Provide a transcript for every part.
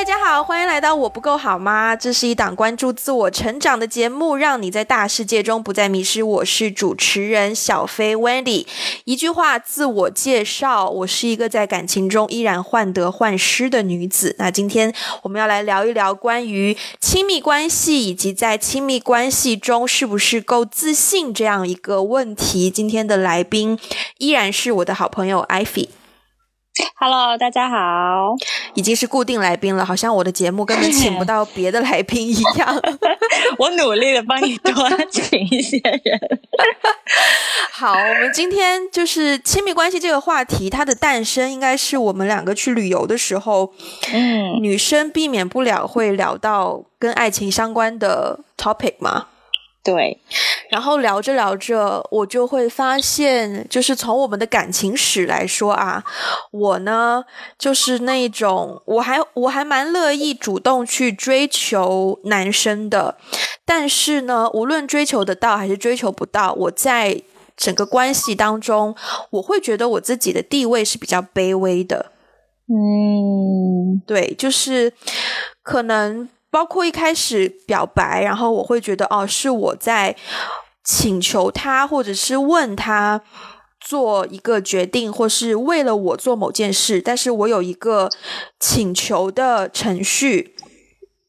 大家好，欢迎来到我不够好吗？这是一档关注自我成长的节目，让你在大世界中不再迷失。我是主持人小飞 Wendy。一句话自我介绍：我是一个在感情中依然患得患失的女子。那今天我们要来聊一聊关于亲密关系以及在亲密关系中是不是够自信这样一个问题。今天的来宾依然是我的好朋友 Ivy。Hello，大家好，已经是固定来宾了，好像我的节目根本请不到别的来宾一样。我努力的帮你多请一些人。好，我们今天就是亲密关系这个话题，它的诞生应该是我们两个去旅游的时候，嗯，女生避免不了会聊到跟爱情相关的 topic 嘛。对，然后聊着聊着，我就会发现，就是从我们的感情史来说啊，我呢就是那种，我还我还蛮乐意主动去追求男生的，但是呢，无论追求得到还是追求不到，我在整个关系当中，我会觉得我自己的地位是比较卑微的。嗯，对，就是可能。包括一开始表白，然后我会觉得哦，是我在请求他，或者是问他做一个决定，或是为了我做某件事，但是我有一个请求的程序，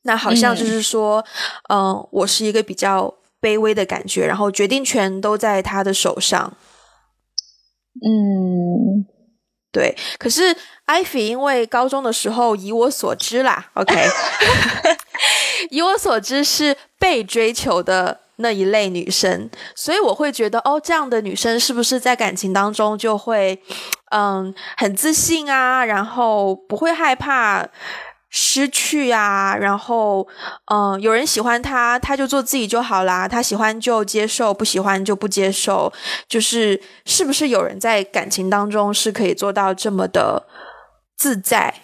那好像就是说，嗯，我是一个比较卑微的感觉，然后决定权都在他的手上。嗯，对，可是。艾菲因为高中的时候，以我所知啦，OK，以我所知是被追求的那一类女生，所以我会觉得，哦，这样的女生是不是在感情当中就会，嗯，很自信啊，然后不会害怕。失去啊，然后，嗯，有人喜欢他，他就做自己就好啦。他喜欢就接受，不喜欢就不接受。就是是不是有人在感情当中是可以做到这么的自在？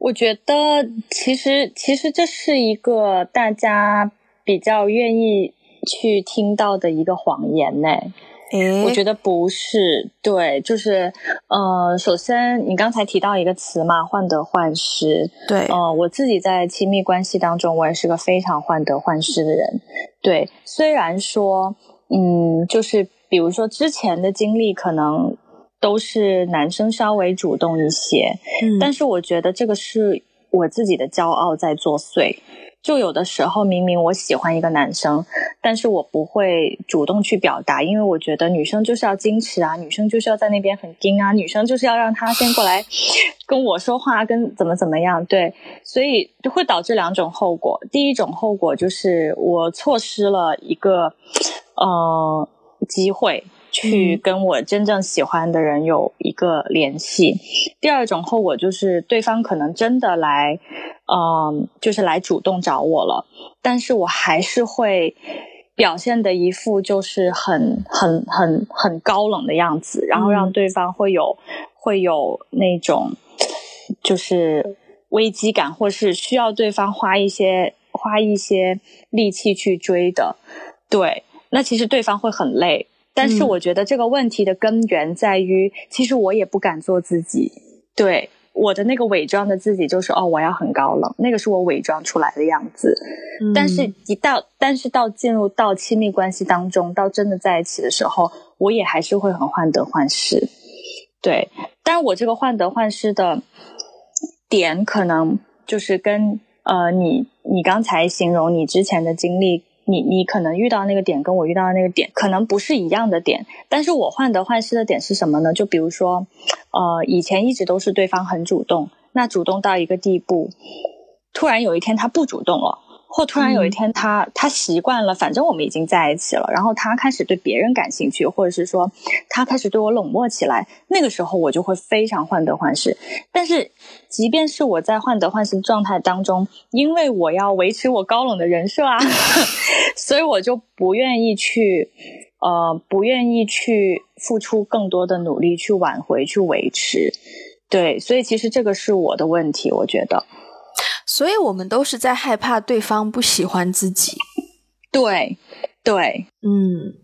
我觉得，其实其实这是一个大家比较愿意去听到的一个谎言呢。我觉得不是，对，就是，呃，首先你刚才提到一个词嘛，患得患失，对，呃，我自己在亲密关系当中，我也是个非常患得患失的人，对，虽然说，嗯，就是比如说之前的经历可能都是男生稍微主动一些，嗯，但是我觉得这个是我自己的骄傲在作祟。就有的时候，明明我喜欢一个男生，但是我不会主动去表达，因为我觉得女生就是要矜持啊，女生就是要在那边很矜啊，女生就是要让他先过来 跟我说话，跟怎么怎么样，对，所以会导致两种后果。第一种后果就是我错失了一个呃机会。去跟我真正喜欢的人有一个联系。第二种后果就是对方可能真的来，嗯，就是来主动找我了，但是我还是会表现的一副就是很很很很高冷的样子，然后让对方会有会有那种就是危机感，或是需要对方花一些花一些力气去追的。对，那其实对方会很累。但是我觉得这个问题的根源在于，其实我也不敢做自己。对我的那个伪装的自己，就是哦，我要很高冷，那个是我伪装出来的样子。但是，一到但是到进入到亲密关系当中，到真的在一起的时候，我也还是会很患得患失。对，但是我这个患得患失的点，可能就是跟呃，你你刚才形容你之前的经历。你你可能遇到那个点跟我遇到的那个点可能不是一样的点，但是我患得患失的点是什么呢？就比如说，呃，以前一直都是对方很主动，那主动到一个地步，突然有一天他不主动了。或突然有一天，他他习惯了，反正我们已经在一起了，然后他开始对别人感兴趣，或者是说他开始对我冷漠起来，那个时候我就会非常患得患失。但是，即便是我在患得患失状态当中，因为我要维持我高冷的人设啊，所以我就不愿意去，呃，不愿意去付出更多的努力去挽回、去维持。对，所以其实这个是我的问题，我觉得。所以我们都是在害怕对方不喜欢自己，对，对，嗯，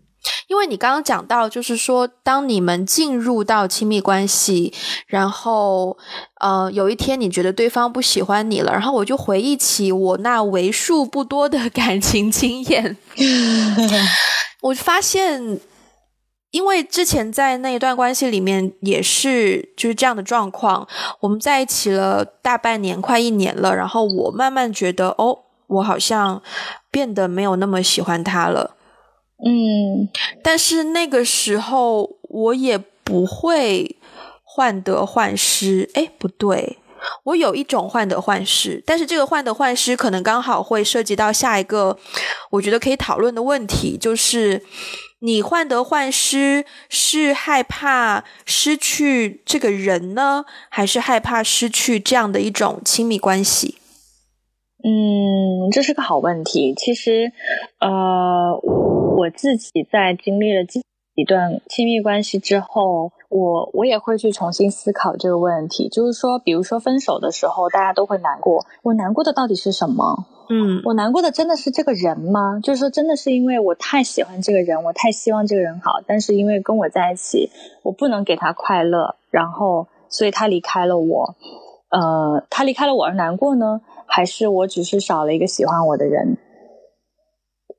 因为你刚刚讲到，就是说，当你们进入到亲密关系，然后，呃，有一天你觉得对方不喜欢你了，然后我就回忆起我那为数不多的 感情经验，我发现。因为之前在那一段关系里面也是就是这样的状况，我们在一起了大半年，快一年了，然后我慢慢觉得，哦，我好像变得没有那么喜欢他了，嗯，但是那个时候我也不会患得患失，哎，不对，我有一种患得患失，但是这个患得患失可能刚好会涉及到下一个我觉得可以讨论的问题，就是。你患得患失是害怕失去这个人呢，还是害怕失去这样的一种亲密关系？嗯，这是个好问题。其实，呃，我自己在经历了几几段亲密关系之后。我我也会去重新思考这个问题，就是说，比如说分手的时候，大家都会难过。我难过的到底是什么？嗯，我难过的真的是这个人吗？就是说，真的是因为我太喜欢这个人，我太希望这个人好，但是因为跟我在一起，我不能给他快乐，然后所以他离开了我。呃，他离开了我而难过呢，还是我只是少了一个喜欢我的人？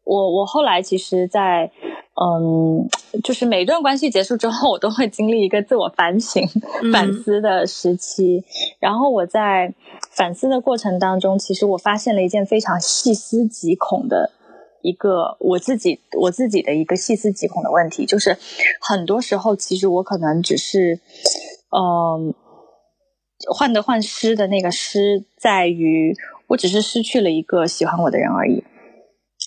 我我后来其实，在。嗯，就是每一段关系结束之后，我都会经历一个自我反省、反思的时期。然后我在反思的过程当中，其实我发现了一件非常细思极恐的一个我自己我自己的一个细思极恐的问题，就是很多时候其实我可能只是，嗯，患得患失的那个失在于，我只是失去了一个喜欢我的人而已。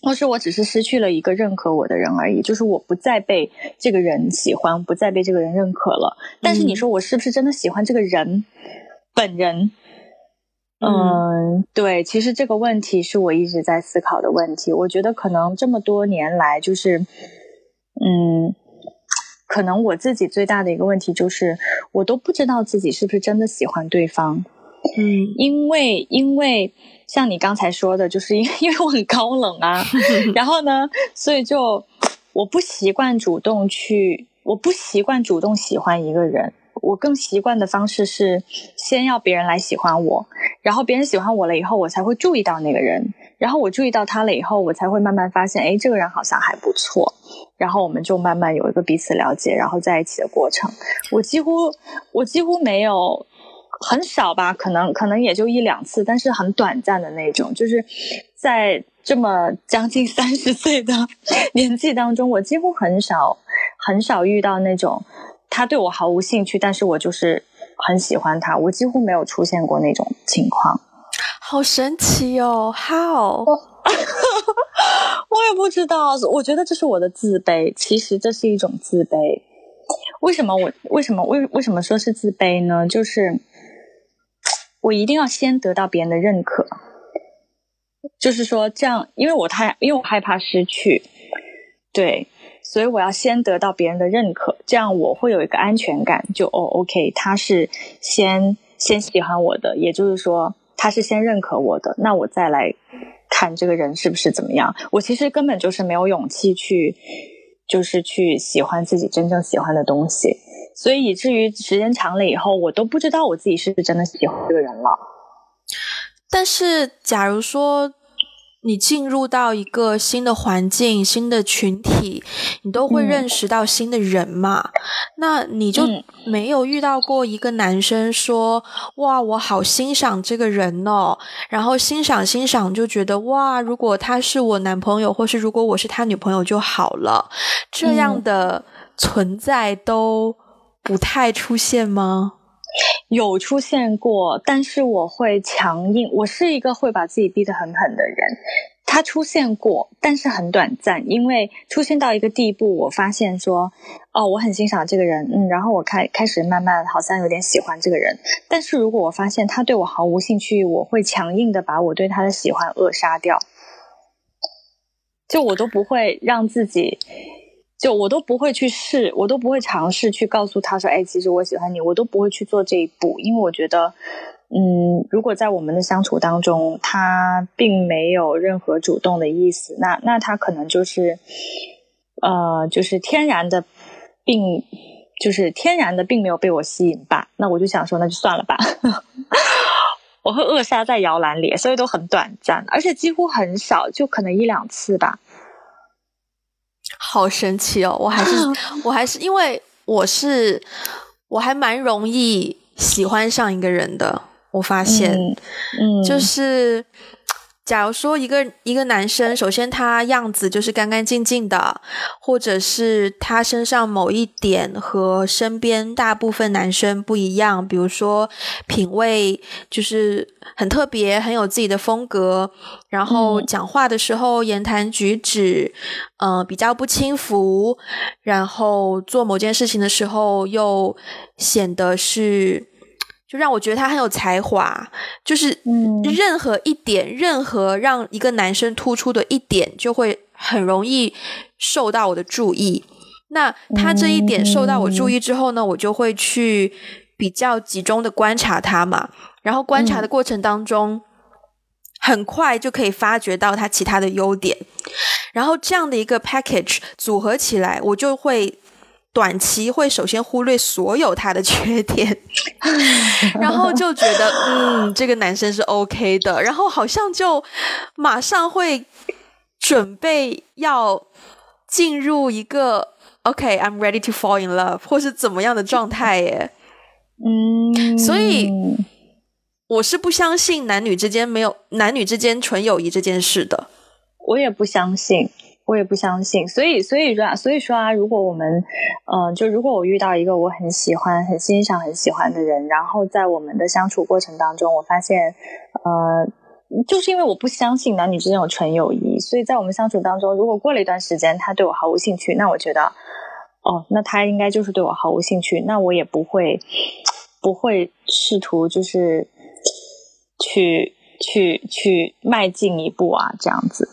或是我只是失去了一个认可我的人而已，就是我不再被这个人喜欢，不再被这个人认可了。但是你说我是不是真的喜欢这个人本人？嗯，对，其实这个问题是我一直在思考的问题。我觉得可能这么多年来，就是嗯，可能我自己最大的一个问题就是，我都不知道自己是不是真的喜欢对方。嗯，因为因为像你刚才说的，就是因因为我很高冷啊，然后呢，所以就我不习惯主动去，我不习惯主动喜欢一个人，我更习惯的方式是先要别人来喜欢我，然后别人喜欢我了以后，我才会注意到那个人，然后我注意到他了以后，我才会慢慢发现，哎，这个人好像还不错，然后我们就慢慢有一个彼此了解，然后在一起的过程。我几乎我几乎没有。很少吧，可能可能也就一两次，但是很短暂的那种。就是在这么将近三十岁的 年纪当中，我几乎很少很少遇到那种他对我毫无兴趣，但是我就是很喜欢他。我几乎没有出现过那种情况，好神奇哦！How？我 也不知道。我觉得这是我的自卑，其实这是一种自卑。为什么我为什么为为什么说是自卑呢？就是。我一定要先得到别人的认可，就是说这样，因为我太，因为我害怕失去，对，所以我要先得到别人的认可，这样我会有一个安全感，就哦，OK，他是先先喜欢我的，也就是说他是先认可我的，那我再来看这个人是不是怎么样。我其实根本就是没有勇气去，就是去喜欢自己真正喜欢的东西。所以以至于时间长了以后，我都不知道我自己是不是真的喜欢这个人了。但是，假如说你进入到一个新的环境、新的群体，你都会认识到新的人嘛？那你就没有遇到过一个男生说：“哇，我好欣赏这个人哦。”然后欣赏欣赏，就觉得哇，如果他是我男朋友，或是如果我是他女朋友就好了。这样的存在都。不太出现吗？有出现过，但是我会强硬。我是一个会把自己逼得很狠的人。他出现过，但是很短暂，因为出现到一个地步，我发现说，哦，我很欣赏这个人，嗯，然后我开开始慢慢好像有点喜欢这个人。但是如果我发现他对我毫无兴趣，我会强硬的把我对他的喜欢扼杀掉，就我都不会让自己。就我都不会去试，我都不会尝试去告诉他说：“哎，其实我喜欢你。”我都不会去做这一步，因为我觉得，嗯，如果在我们的相处当中，他并没有任何主动的意思，那那他可能就是，呃，就是天然的并就是天然的并没有被我吸引吧，那我就想说那就算了吧。我会扼杀在摇篮里，所以都很短暂，而且几乎很少，就可能一两次吧。好神奇哦！我还是 我还是因为我是我还蛮容易喜欢上一个人的，我发现，嗯，就是。假如说一个一个男生，首先他样子就是干干净净的，或者是他身上某一点和身边大部分男生不一样，比如说品味就是很特别，很有自己的风格，然后讲话的时候言谈举止，嗯，比较不轻浮，然后做某件事情的时候又显得是。就让我觉得他很有才华，就是任何一点，任何让一个男生突出的一点，就会很容易受到我的注意。那他这一点受到我注意之后呢，我就会去比较集中的观察他嘛。然后观察的过程当中，很快就可以发掘到他其他的优点。然后这样的一个 package 组合起来，我就会。短期会首先忽略所有他的缺点，然后就觉得嗯，这个男生是 OK 的，然后好像就马上会准备要进入一个 OK，I'm ready to fall in love 或是怎么样的状态耶。嗯，所以我是不相信男女之间没有男女之间纯友谊这件事的，我也不相信。我也不相信，所以所以说，所以说啊，如果我们，嗯，就如果我遇到一个我很喜欢、很欣赏、很喜欢的人，然后在我们的相处过程当中，我发现，呃，就是因为我不相信男女之间有纯友谊，所以在我们相处当中，如果过了一段时间他对我毫无兴趣，那我觉得，哦，那他应该就是对我毫无兴趣，那我也不会不会试图就是去去去迈进一步啊，这样子。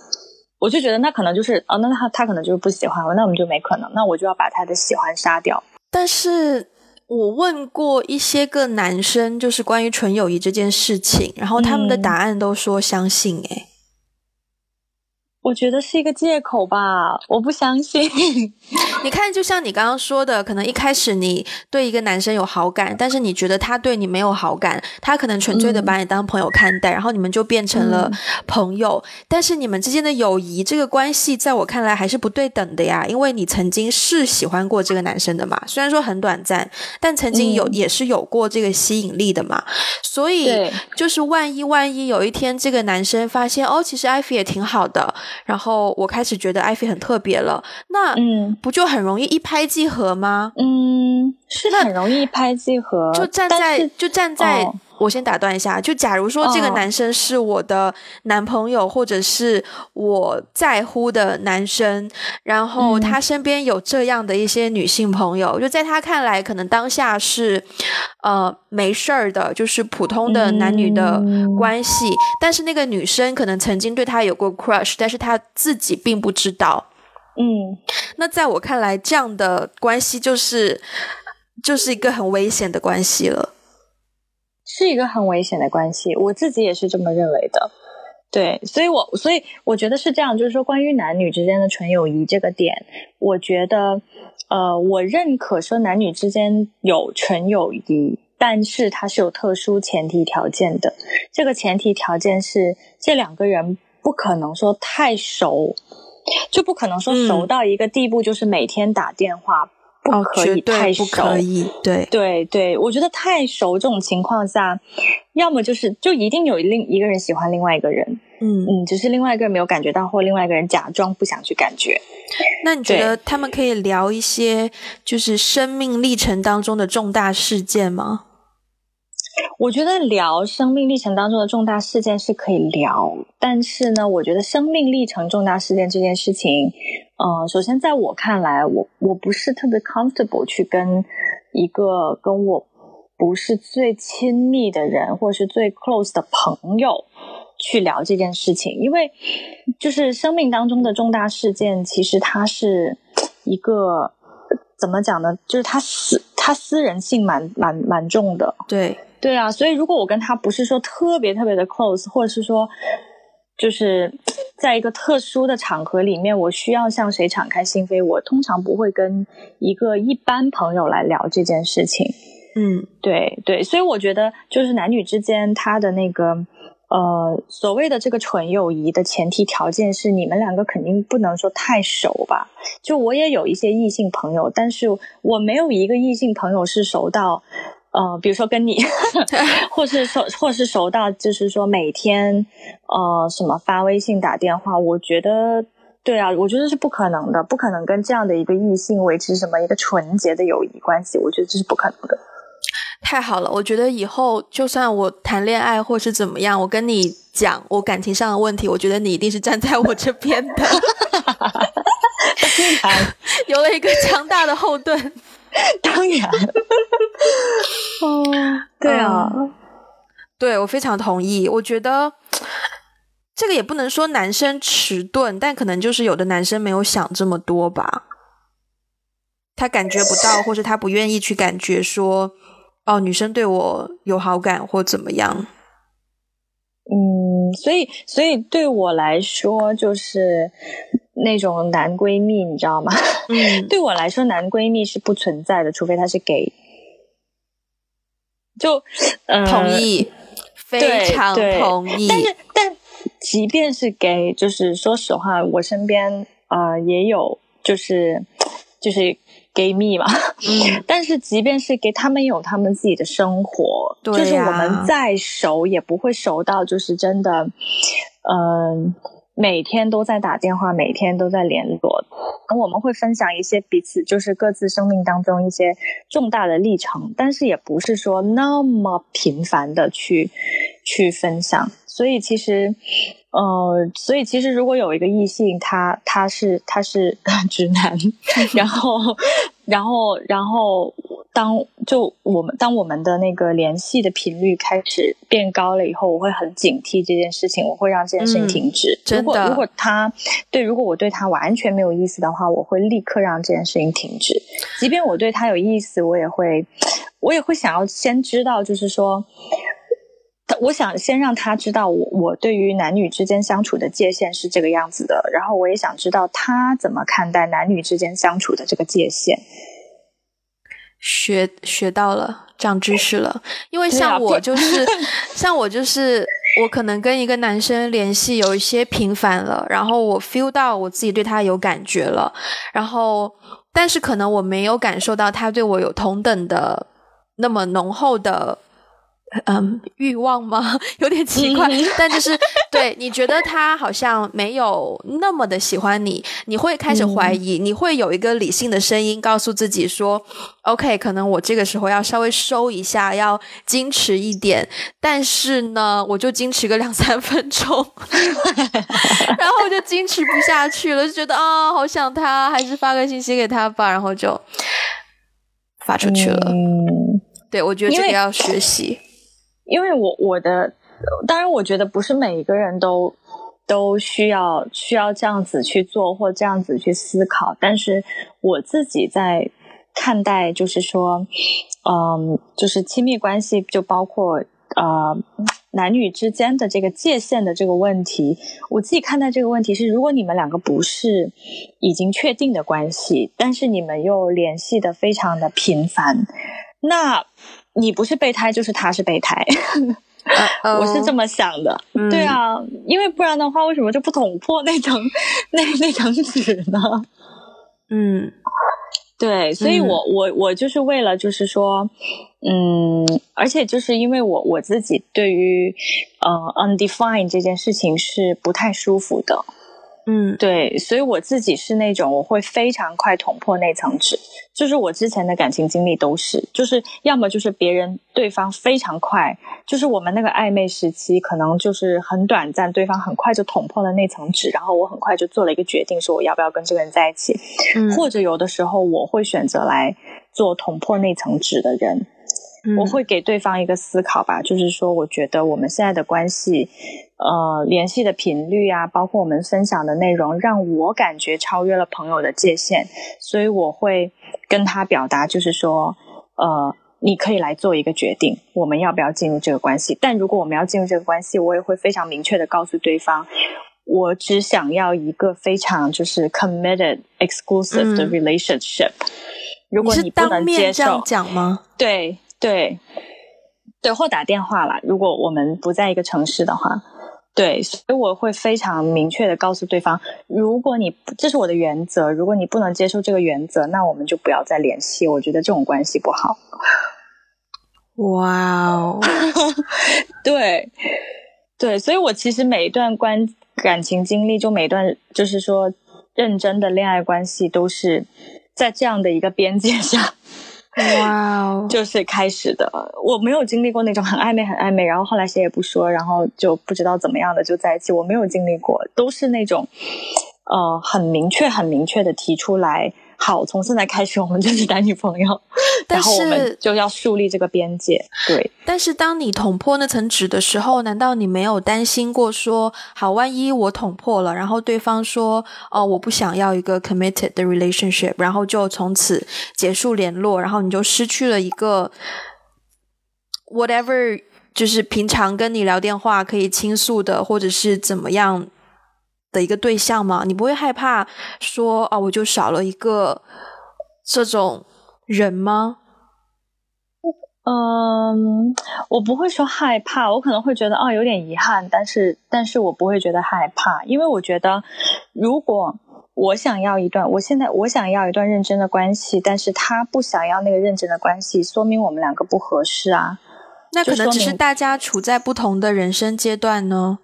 我就觉得那可能就是哦，那他他可能就是不喜欢我，那我们就没可能，那我就要把他的喜欢杀掉。但是我问过一些个男生，就是关于纯友谊这件事情，然后他们的答案都说相信，诶我觉得是一个借口吧，我不相信。你看，就像你刚刚说的，可能一开始你对一个男生有好感，但是你觉得他对你没有好感，他可能纯粹的把你当朋友看待，然后你们就变成了朋友。但是你们之间的友谊这个关系，在我看来还是不对等的呀，因为你曾经是喜欢过这个男生的嘛，虽然说很短暂，但曾经有也是有过这个吸引力的嘛。所以就是万一万一有一天这个男生发现哦，其实艾菲也挺好的。然后我开始觉得艾菲很特别了，那嗯，不就很容易一拍即合吗？嗯，是很容易一拍即合。就站在就站在，我先打断一下。就假如说这个男生是我的男朋友，或者是我在乎的男生，然后他身边有这样的一些女性朋友，就在他看来，可能当下是呃没事儿的，就是普通的男女的关系。但是那个女生可能曾经对他有过 crush，但是他自己并不知道。嗯，那在我看来，这样的关系就是就是一个很危险的关系了，是一个很危险的关系。我自己也是这么认为的。对，所以我所以我觉得是这样，就是说关于男女之间的纯友谊这个点，我觉得呃，我认可说男女之间有纯友谊，但是它是有特殊前提条件的。这个前提条件是这两个人不可能说太熟。就不可能说熟到一个地步，就是每天打电话，不可以太熟。可以，对对对，我觉得太熟这种情况下，要么就是就一定有另一个人喜欢另外一个人，嗯嗯，只是另外一个人没有感觉到，或另外一个人假装不想去感觉。那你觉得他们可以聊一些就是生命历程当中的重大事件吗？我觉得聊生命历程当中的重大事件是可以聊，但是呢，我觉得生命历程重大事件这件事情，呃，首先在我看来，我我不是特别 comfortable 去跟一个跟我不是最亲密的人，或是最 close 的朋友去聊这件事情，因为就是生命当中的重大事件，其实它是一个怎么讲呢？就是他私他私人性蛮蛮蛮重的，对。对啊，所以如果我跟他不是说特别特别的 close，或者是说，就是在一个特殊的场合里面，我需要向谁敞开心扉，我通常不会跟一个一般朋友来聊这件事情。嗯，对对，所以我觉得就是男女之间他的那个。呃，所谓的这个纯友谊的前提条件是，你们两个肯定不能说太熟吧。就我也有一些异性朋友，但是我没有一个异性朋友是熟到，呃，比如说跟你 或是熟，或是熟到，就是说每天，呃，什么发微信、打电话。我觉得，对啊，我觉得是不可能的，不可能跟这样的一个异性维持什么一个纯洁的友谊关系。我觉得这是不可能的。太好了，我觉得以后就算我谈恋爱或是怎么样，我跟你讲我感情上的问题，我觉得你一定是站在我这边的。有了一个强大的后盾。当然。哦，对啊，对我非常同意。我觉得这个也不能说男生迟钝，但可能就是有的男生没有想这么多吧。他感觉不到，或是他不愿意去感觉说。哦，女生对我有好感或怎么样？嗯，所以，所以对我来说，就是那种男闺蜜，你知道吗？嗯，对我来说，男闺蜜是不存在的，除非他是 gay。就，同意，非常同意。但是，但即便是 gay，就是说实话，我身边啊也有，就是就是。Gay 蜜嘛，嗯，但是即便是给他们有他们自己的生活，就是我们再熟也不会熟到就是真的，嗯，每天都在打电话，每天都在联络。我们会分享一些彼此就是各自生命当中一些重大的历程，但是也不是说那么频繁的去去分享。所以其实，呃，所以其实如果有一个异性，他他是他是 直男，然后然后然后当就我们当我们的那个联系的频率开始变高了以后，我会很警惕这件事情，我会让这件事情停止。如果如果他对如果我对他完全没有意思的话，我会立刻让这件事情停止。即便我对他有意思，我也会我也会想要先知道，就是说。我想先让他知道我我对于男女之间相处的界限是这个样子的，然后我也想知道他怎么看待男女之间相处的这个界限。学学到了，长知识了。因为像我就是，像我就是，我可能跟一个男生联系有一些频繁了，然后我 feel 到我自己对他有感觉了，然后但是可能我没有感受到他对我有同等的那么浓厚的。嗯，欲望吗？有点奇怪，但就是对你觉得他好像没有那么的喜欢你，你会开始怀疑，你会有一个理性的声音告诉自己说：“OK，可能我这个时候要稍微收一下，要矜持一点。”但是呢，我就矜持个两三分钟，然后我就矜持不下去了，就觉得啊，好想他，还是发个信息给他吧，然后就发出去了。对，我觉得这个要学习。因为我我的，当然我觉得不是每一个人都都需要需要这样子去做或这样子去思考，但是我自己在看待，就是说，嗯，就是亲密关系，就包括呃男女之间的这个界限的这个问题，我自己看待这个问题是，如果你们两个不是已经确定的关系，但是你们又联系的非常的频繁，那。你不是备胎，就是他是备胎，我是这么想的。对啊，因为不然的话，为什么就不捅破那层那那层纸呢？嗯，对，所以我我我就是为了就是说，嗯，而且就是因为我我自己对于呃 undefined 这件事情是不太舒服的。嗯，对，所以我自己是那种我会非常快捅破那层纸，就是我之前的感情经历都是，就是要么就是别人对方非常快，就是我们那个暧昧时期可能就是很短暂，对方很快就捅破了那层纸，然后我很快就做了一个决定，说我要不要跟这个人在一起，或者有的时候我会选择来做捅破那层纸的人。我会给对方一个思考吧，就是说，我觉得我们现在的关系，呃，联系的频率啊，包括我们分享的内容，让我感觉超越了朋友的界限，所以我会跟他表达，就是说，呃，你可以来做一个决定，我们要不要进入这个关系？但如果我们要进入这个关系，我也会非常明确的告诉对方，我只想要一个非常就是 committed exclusive 的 relationship。如果你不能接受，讲吗？对对对，或打电话啦。如果我们不在一个城市的话。对，所以我会非常明确的告诉对方，如果你这是我的原则，如果你不能接受这个原则，那我们就不要再联系。我觉得这种关系不好。哇哦，对对，所以我其实每一段关感情经历，就每段就是说认真的恋爱关系，都是在这样的一个边界上。哇哦，就是开始的。我没有经历过那种很暧昧、很暧昧，然后后来谁也不说，然后就不知道怎么样的就在一起。我没有经历过，都是那种，呃，很明确、很明确的提出来。好，从现在开始我们就是男女朋友，然后我们就要树立这个边界。对，但是当你捅破那层纸的时候，难道你没有担心过说，好，万一我捅破了，然后对方说，哦，我不想要一个 committed 的 relationship，然后就从此结束联络，然后你就失去了一个 whatever，就是平常跟你聊电话可以倾诉的，或者是怎么样。的一个对象吗？你不会害怕说啊，我就少了一个这种人吗？嗯，我不会说害怕，我可能会觉得啊有点遗憾，但是但是我不会觉得害怕，因为我觉得如果我想要一段，我现在我想要一段认真的关系，但是他不想要那个认真的关系，说明我们两个不合适啊。那可能只是大家处在不同的人生阶段呢。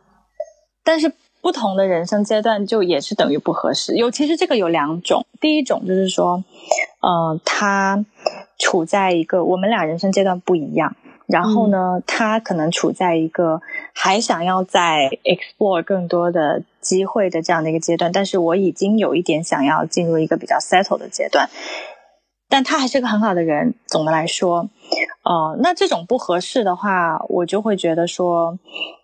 但是。不同的人生阶段就也是等于不合适。有其实这个有两种，第一种就是说，呃，他处在一个我们俩人生阶段不一样，然后呢，他可能处在一个还想要在 explore 更多的机会的这样的一个阶段，但是我已经有一点想要进入一个比较 settle 的阶段。但他还是个很好的人。总的来说，呃，那这种不合适的话，我就会觉得说，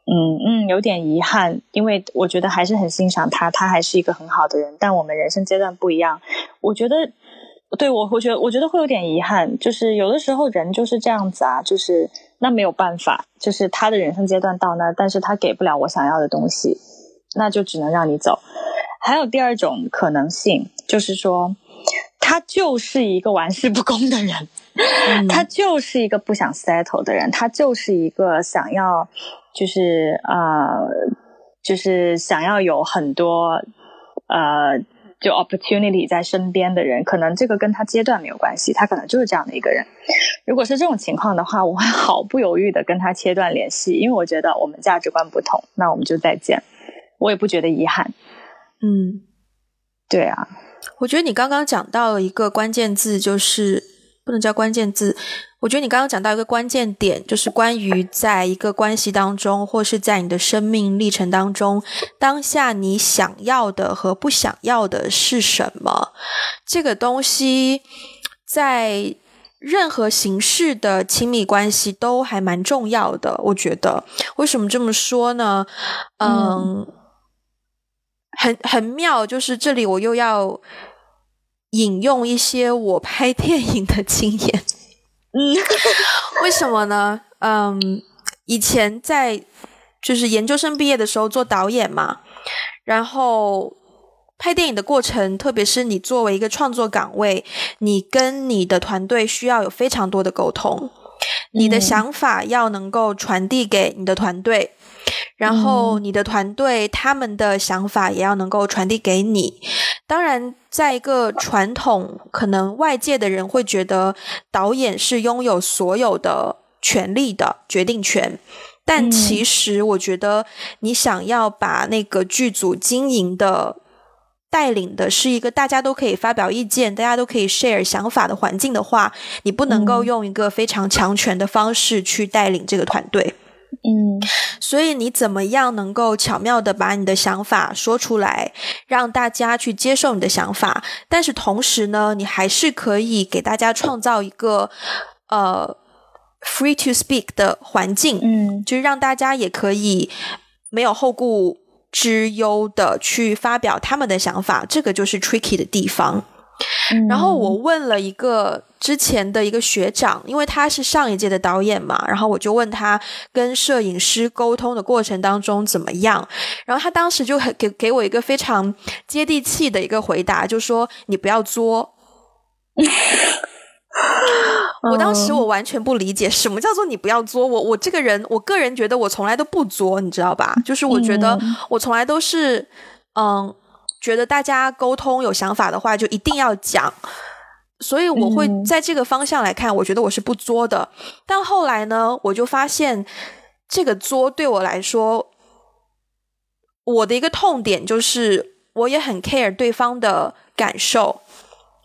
嗯嗯，有点遗憾，因为我觉得还是很欣赏他，他还是一个很好的人。但我们人生阶段不一样，我觉得，对我，我觉得，我觉得会有点遗憾。就是有的时候人就是这样子啊，就是那没有办法，就是他的人生阶段到那，但是他给不了我想要的东西，那就只能让你走。还有第二种可能性，就是说。他就是一个玩世不恭的人，他就是一个不想 settle 的人，他就是一个想要，就是呃，就是想要有很多呃，就 opportunity 在身边的人。可能这个跟他阶段没有关系，他可能就是这样的一个人。如果是这种情况的话，我会毫不犹豫的跟他切断联系，因为我觉得我们价值观不同，那我们就再见。我也不觉得遗憾。嗯，对啊。我觉得你刚刚讲到了一个关键字，就是不能叫关键字。我觉得你刚刚讲到一个关键点，就是关于在一个关系当中，或是在你的生命历程当中，当下你想要的和不想要的是什么？这个东西在任何形式的亲密关系都还蛮重要的。我觉得，为什么这么说呢？嗯。很很妙，就是这里我又要引用一些我拍电影的经验。嗯，为什么呢？嗯，以前在就是研究生毕业的时候做导演嘛，然后拍电影的过程，特别是你作为一个创作岗位，你跟你的团队需要有非常多的沟通，你的想法要能够传递给你的团队。然后你的团队他们的想法也要能够传递给你。当然，在一个传统，可能外界的人会觉得导演是拥有所有的权利的决定权，但其实我觉得，你想要把那个剧组经营的带领的是一个大家都可以发表意见、大家都可以 share 想法的环境的话，你不能够用一个非常强权的方式去带领这个团队。嗯，所以你怎么样能够巧妙的把你的想法说出来，让大家去接受你的想法？但是同时呢，你还是可以给大家创造一个呃 free to speak 的环境，嗯，就是让大家也可以没有后顾之忧的去发表他们的想法。这个就是 tricky 的地方。然后我问了一个之前的一个学长，因为他是上一届的导演嘛，然后我就问他跟摄影师沟通的过程当中怎么样，然后他当时就很给给我一个非常接地气的一个回答，就说你不要作。我当时我完全不理解什么叫做你不要作我，我这个人，我个人觉得我从来都不作，你知道吧？就是我觉得我从来都是，嗯，觉得大家沟通有想法的话就一定要讲，所以我会在这个方向来看，我觉得我是不作的。但后来呢，我就发现这个作对我来说，我的一个痛点就是我也很 care 对方的感受。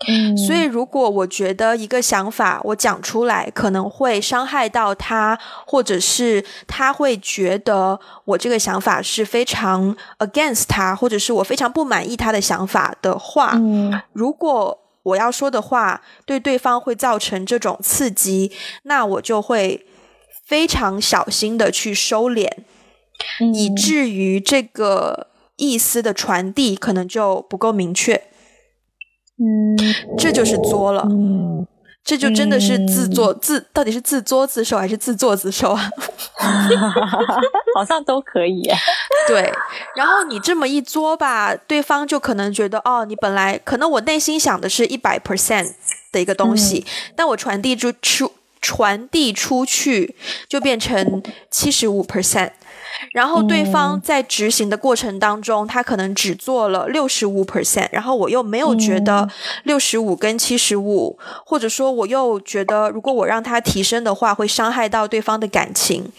嗯，所以如果我觉得一个想法我讲出来可能会伤害到他，或者是他会觉得我这个想法是非常 against 他，或者是我非常不满意他的想法的话，嗯，如果我要说的话对对方会造成这种刺激，那我就会非常小心的去收敛，以至于这个意思的传递可能就不够明确。嗯，这就是作了，这就真的是自作自，到底是自作自受还是自作自受啊？好像都可以。对，然后你这么一作吧，对方就可能觉得，哦，你本来可能我内心想的是一百 percent 的一个东西，但我传递出出传递出去就变成七十五 percent。然后对方在执行的过程当中，他可能只做了六十五 percent，然后我又没有觉得六十五跟七十五，或者说我又觉得如果我让他提升的话，会伤害到对方的感情，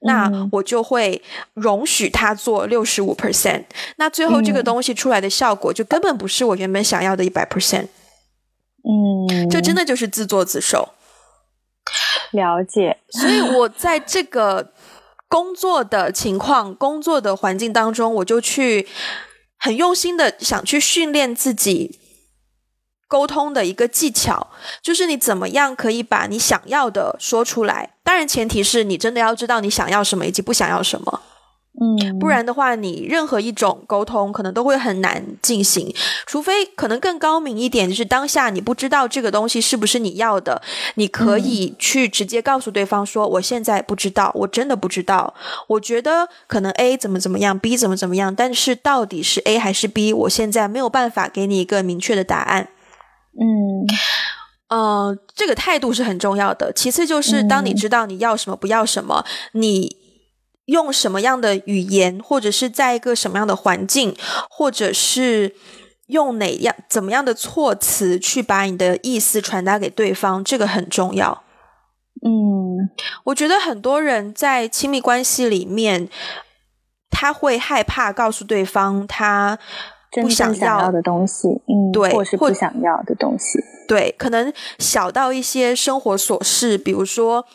那我就会容许他做六十五 percent。那最后这个东西出来的效果，就根本不是我原本想要的一百 percent。嗯，这真的就是自作自受。了解，所以我在这个。工作的情况，工作的环境当中，我就去很用心的想去训练自己沟通的一个技巧，就是你怎么样可以把你想要的说出来。当然，前提是你真的要知道你想要什么以及不想要什么。嗯，不然的话，你任何一种沟通可能都会很难进行，除非可能更高明一点，就是当下你不知道这个东西是不是你要的，你可以去直接告诉对方说：“我现在不知道，我真的不知道，我觉得可能 A 怎么怎么样，B 怎么怎么样，但是到底是 A 还是 B，我现在没有办法给你一个明确的答案。”嗯，呃，这个态度是很重要的。其次就是，当你知道你要什么，不要什么，你。用什么样的语言，或者是在一个什么样的环境，或者是用哪样怎么样的措辞去把你的意思传达给对方，这个很重要。嗯，我觉得很多人在亲密关系里面，他会害怕告诉对方他不想要的东西，嗯，对，或是不想要的东西，对，可能小到一些生活琐事，比如说，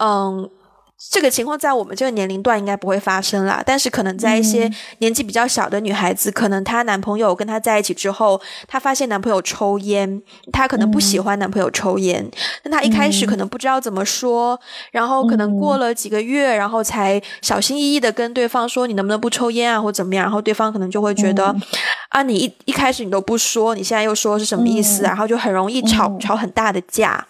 嗯。这个情况在我们这个年龄段应该不会发生啦，但是可能在一些年纪比较小的女孩子，可能她男朋友跟她在一起之后，她发现男朋友抽烟，她可能不喜欢男朋友抽烟，但她一开始可能不知道怎么说，然后可能过了几个月，然后才小心翼翼的跟对方说你能不能不抽烟啊，或怎么样，然后对方可能就会觉得啊，你一一开始你都不说，你现在又说是什么意思？然后就很容易吵吵很大的架。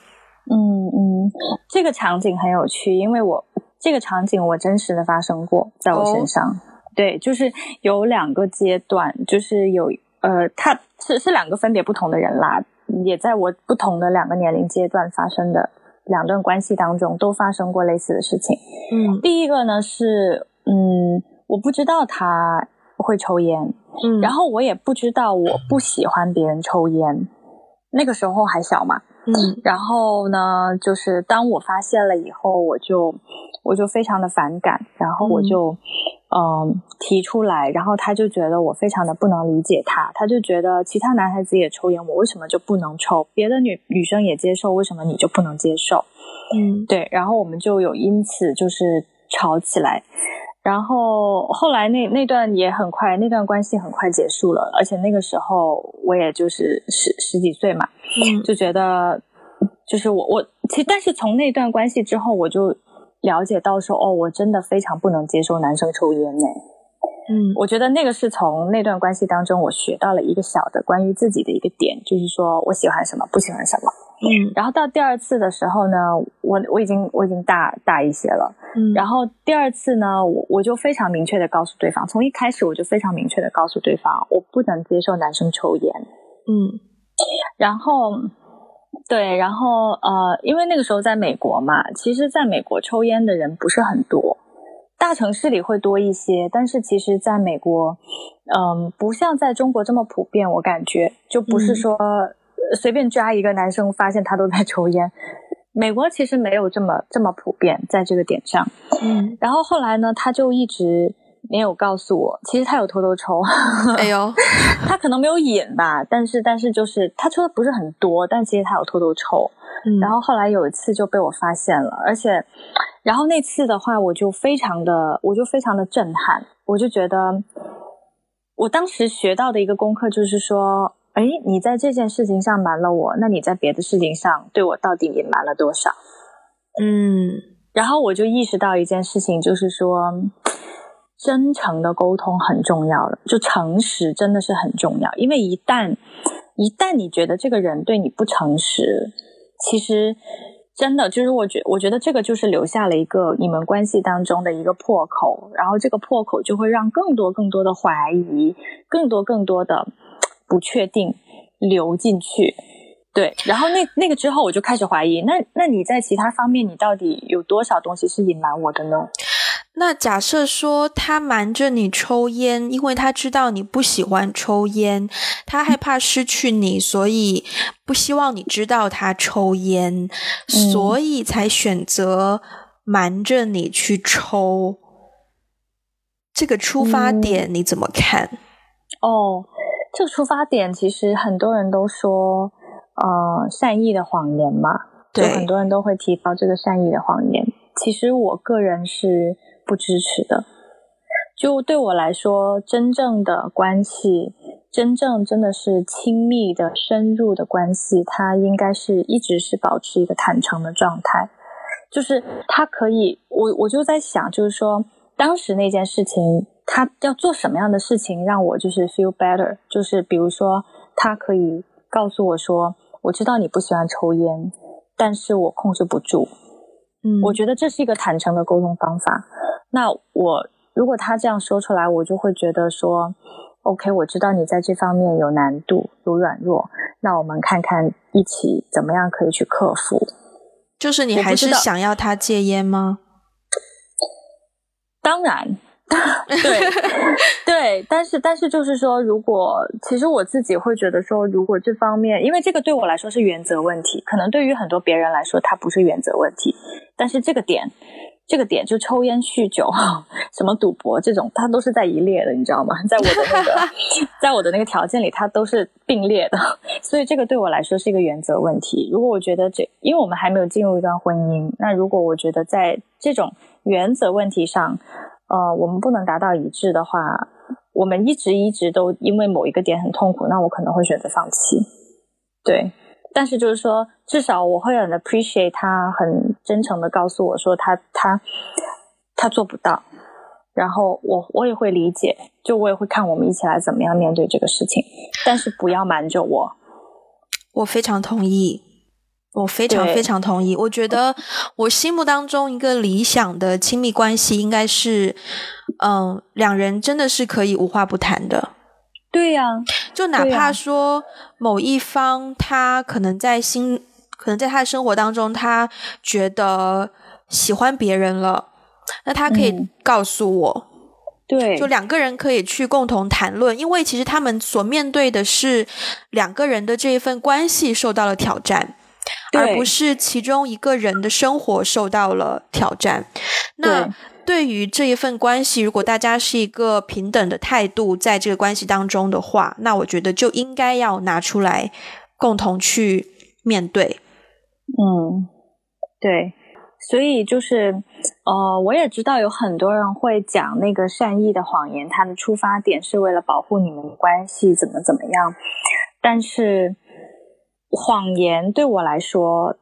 嗯嗯，这个场景很有趣，因为我。这个场景我真实的发生过在我身上，对，就是有两个阶段，就是有呃，他是是两个分别不同的人啦，也在我不同的两个年龄阶段发生的两段关系当中都发生过类似的事情。嗯，第一个呢是，嗯，我不知道他会抽烟，嗯，然后我也不知道我不喜欢别人抽烟，那个时候还小嘛。嗯，然后呢，就是当我发现了以后，我就我就非常的反感，然后我就嗯提出来，然后他就觉得我非常的不能理解他，他就觉得其他男孩子也抽烟，我为什么就不能抽？别的女女生也接受，为什么你就不能接受？嗯，对，然后我们就有因此就是吵起来。然后后来那那段也很快，那段关系很快结束了，而且那个时候我也就是十十几岁嘛，就觉得就是我我其实，但是从那段关系之后，我就了解到说，哦，我真的非常不能接受男生抽烟呢。嗯，我觉得那个是从那段关系当中我学到了一个小的关于自己的一个点，就是说我喜欢什么，不喜欢什么。嗯。然后到第二次的时候呢，我我已经我已经大大一些了。嗯，然后第二次呢，我我就非常明确的告诉对方，从一开始我就非常明确的告诉对方，我不能接受男生抽烟。嗯。然后，对，然后呃，因为那个时候在美国嘛，其实在美国抽烟的人不是很多，大城市里会多一些，但是其实在美国，嗯、不像在中国这么普遍，我感觉。就不是嗯。说、呃随便抓一个男生，发现他都在抽烟。美国其实没有这么这么普遍，在这个点上。嗯，然后后来呢，他就一直没有告诉我，其实他有偷偷抽。哎呦，他可能没有瘾吧，但是但是就是他抽的不是很多，但其实他有偷偷抽。嗯，然后后来有一次就被我发现了，而且，然后那次的话，我就非常的，我就非常的震撼，我就觉得，我当时学到的一个功课就是说，哎，你在这件事情上瞒了我，那你在别的事情上对我到底隐瞒了多少？嗯然后我就意识到一件事情，就是说，真诚的沟通很重要了，就诚实真的是很重要。因为一旦一旦你觉得这个人对你不诚实，其实真的就是我觉我觉得这个就是留下了一个你们关系当中的一个破口，然后这个破口就会让更多更多的怀疑，更多更多的不确定流进去。对，然后那那个之后，我就开始怀疑，那那你在其他方面，你到底有多少东西是隐瞒我的呢？那假设说他瞒着你抽烟，因为他知道你不喜欢抽烟，他害怕失去你，所以不希望你知道他抽烟，所以才选择瞒着你去抽。这个出发点你怎么看？哦，这个出发点其实很多人都说，呃，善意的谎言嘛，就对很多人都会提到这个善意的谎言。其实我个人是不支持的。就对我来说，真正的关系，真正真的是亲密的、深入的关系，它应该是一直是保持一个坦诚的状态。就是他可以，我我就在想，就是说当时那件事情，他要做什么样的事情让我就是 feel better，就是比如说他可以告诉我说，我知道你不喜欢抽烟，但是我控制不住，嗯，我觉得这是一个坦诚的沟通方法。那我如果他这样说出来，我就会觉得说，OK，我知道你在这方面有难度、有软弱，那我们看看一起怎么样可以去克服。就是你还是想要他戒烟吗？当然，对 对，但是但是就是说，如果其实我自己会觉得说，如果这方面，因为这个对我来说是原则问题，可能对于很多别人来说它不是原则问题，但是这个点。这个点就抽烟、酗酒、什么赌博这种，它都是在一列的，你知道吗？在我的那个，在我的那个条件里，它都是并列的，所以这个对我来说是一个原则问题。如果我觉得这，因为我们还没有进入一段婚姻，那如果我觉得在这种原则问题上，呃，我们不能达到一致的话，我们一直一直都因为某一个点很痛苦，那我可能会选择放弃。对，但是就是说，至少我会很 appreciate 他很真诚的告诉我说他他他做不到，然后我我也会理解，就我也会看我们一起来怎么样面对这个事情，但是不要瞒着我。我非常同意，我非常非常同意。我觉得我心目当中一个理想的亲密关系应该是，嗯，两人真的是可以无话不谈的。对呀、就哪怕说某一方他可能在心，可能在他的生活当中，他觉得喜欢别人了，那他可以嗯。告诉我，对，就两个人可以去共同谈论，因为其实他们所面对的是两个人的这一份关系受到了挑战，而不是其中一个人的生活受到了挑战。那对于这一份关系，如果大家是一个平等的态度，在这个关系当中的话，那我觉得就应该要拿出来共同去面对。嗯，对，所以就是，呃，我也知道有很多人会讲那个善意的谎言，它的出发点是为了保护你们的关系，怎么怎么样。但是，谎言对我来说，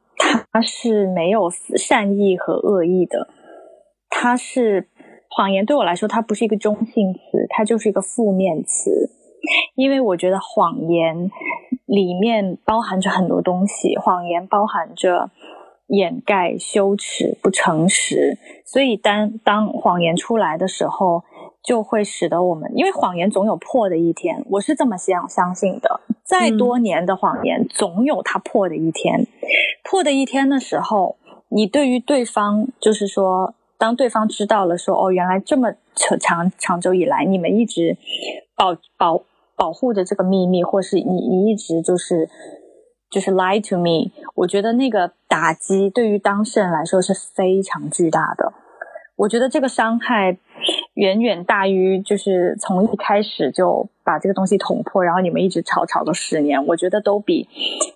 它是没有善意和恶意的，它是谎言对我来说，它不是一个中性词，它就是一个负面词，因为我觉得谎言里面包含着很多东西，谎言包含着掩盖、羞耻、不诚实，所以当当谎言出来的时候，就会使得我们，因为谎言总有破的一天，我是这么相相信的。再多年的谎言，总有它破的一天。破的一天的时候，你对于对方，就是说。当对方知道了，说哦，原来这么长长久以来，你们一直保保保护着这个秘密，或是你你一直就是就是 lie to me，我觉得那个打击对于当事人来说是非常巨大的。我觉得这个伤害远远大于就是从一开始就把这个东西捅破，然后你们一直吵吵了十年，我觉得都比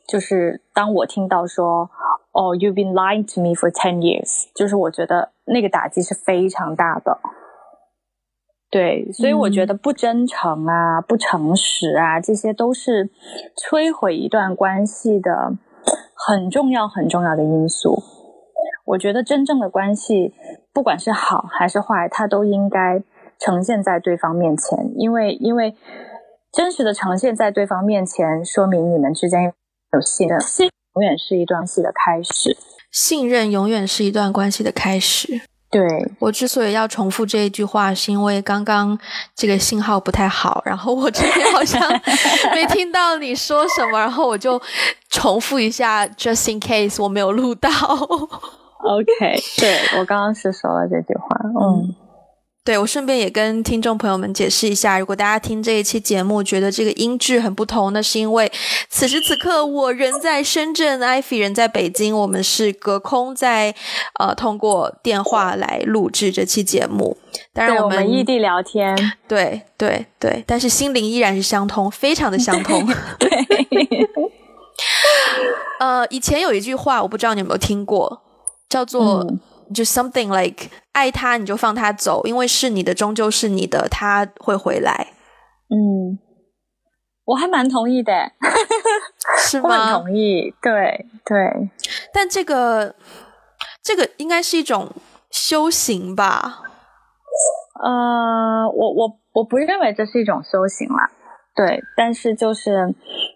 就是当我听到说。哦，You've been lying to me for ten years，就是我觉得那个打击是非常大的。对，所以我觉得不真诚啊、不诚实啊，这些都是摧毁一段关系的很重要、很重要的因素。我觉得真正的关系，不管是好还是坏，它都应该呈现在对方面前，因为因为真实的呈现在对方面前，说明你们之间有信任。永远是一段关系的开始，信任永远是一段关系的开始。对我之所以要重复这一句话，是因为刚刚这个信号不太好，然后我这边好像没听到你说什么，然后我就重复一下，just in case 我没有录到。OK，对我刚刚是说了这句话，嗯。对我顺便也跟听众朋友们解释一下，如果大家听这一期节目觉得这个音质很不同，那是因为此时此刻我人在深圳，艾菲人在北京，我们是隔空在呃通过电话来录制这期节目。当然我们异地聊天，对对对，但是心灵依然是相通，非常的相通。对，呃，以前有一句话，我不知道你有没有听过，叫做。就 something like 爱他你就放他走，因为是你的终究是你的，他会回来。嗯，我还蛮同意的，是吗？同意，对对。但这个这个应该是一种修行吧？呃，我我我不认为这是一种修行啦。对，但是就是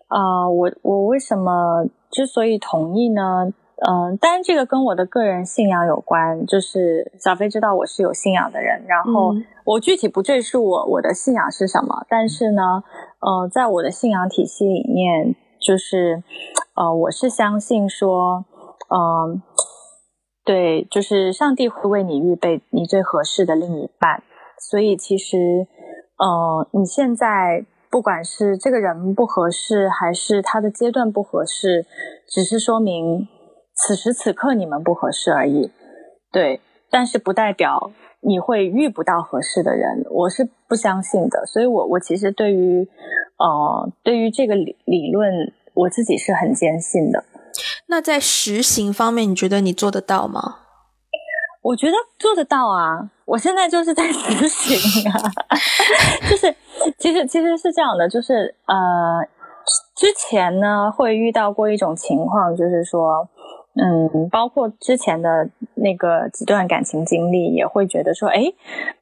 啊，我我为什么之所以同意呢？嗯，当然这个跟我的个人信仰有关，就是小飞知道我是有信仰的人，然后我具体不赘述我我的信仰是什么，但是呢，呃，在我的信仰体系里面，就是呃，我是相信说，嗯，对，就是上帝会为你预备你最合适的另一半，所以其实，呃，你现在不管是这个人不合适，还是他的阶段不合适，只是说明。此时此刻你们不合适而已，对，但是不代表你会遇不到合适的人，我是不相信的。所以，我我其实对于，呃，对于这个理理论，我自己是很坚信的。那在实行方面，你觉得你做得到吗？我觉得做得到啊，我现在就是在实行啊，就是其实其实是这样的，就是呃，之前呢会遇到过一种情况，就是说。嗯，包括之前的那个几段感情经历，也会觉得说，哎，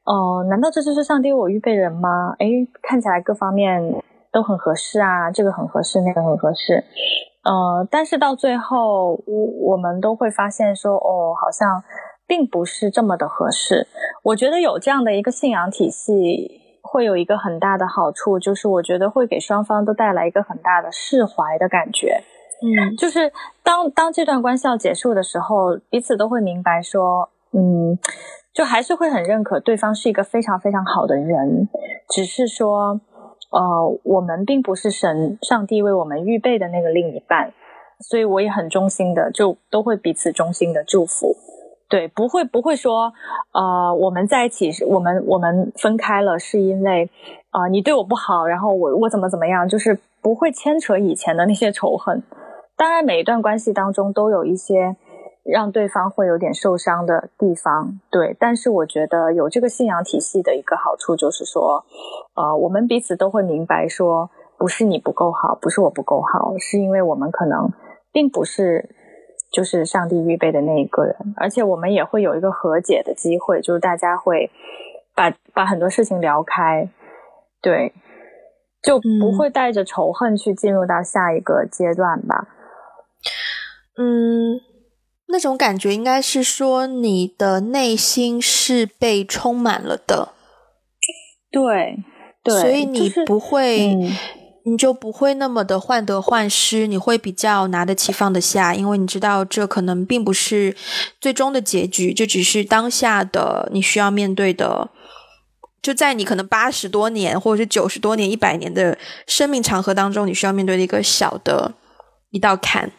哦，难道这就是上帝为我预备人吗？哎，看起来各方面都很合适啊，这个很合适，那个很合适，呃，但是到最后，我我们都会发现说，哦，好像并不是这么的合适。我觉得有这样的一个信仰体系，会有一个很大的好处，就是我觉得会给双方都带来一个很大的释怀的感觉。嗯，就是当当这段关系要结束的时候，彼此都会明白说，嗯，就还是会很认可对方是一个非常非常好的人，只是说，呃，我们并不是神上帝为我们预备的那个另一半，所以我也很衷心的就都会彼此衷心的祝福，对，不会不会说，呃，我们在一起，我们我们分开了是因为，啊，你对我不好，然后我我怎么怎么样，就是不会牵扯以前的那些仇恨。当然，每一段关系当中都有一些让对方会有点受伤的地方，对。但是我觉得有这个信仰体系的一个好处就是说，呃，我们彼此都会明白说，不是你不够好，不是我不够好，是因为我们可能并不是就是上帝预备的那一个人，而且我们也会有一个和解的机会，就是大家会把把很多事情聊开，对，就不会带着仇恨去进入到下一个阶段吧。嗯，那种感觉应该是说你的内心是被充满了的，对，对，所以你不会。你就不会那么的患得患失，你会比较拿得起放得下，因为你知道这可能并不是最终的结局，这只是当下的你需要面对的，就在你可能八十多年或者是九十多年、一百年的生命长河当中，你需要面对的一个小的一道坎。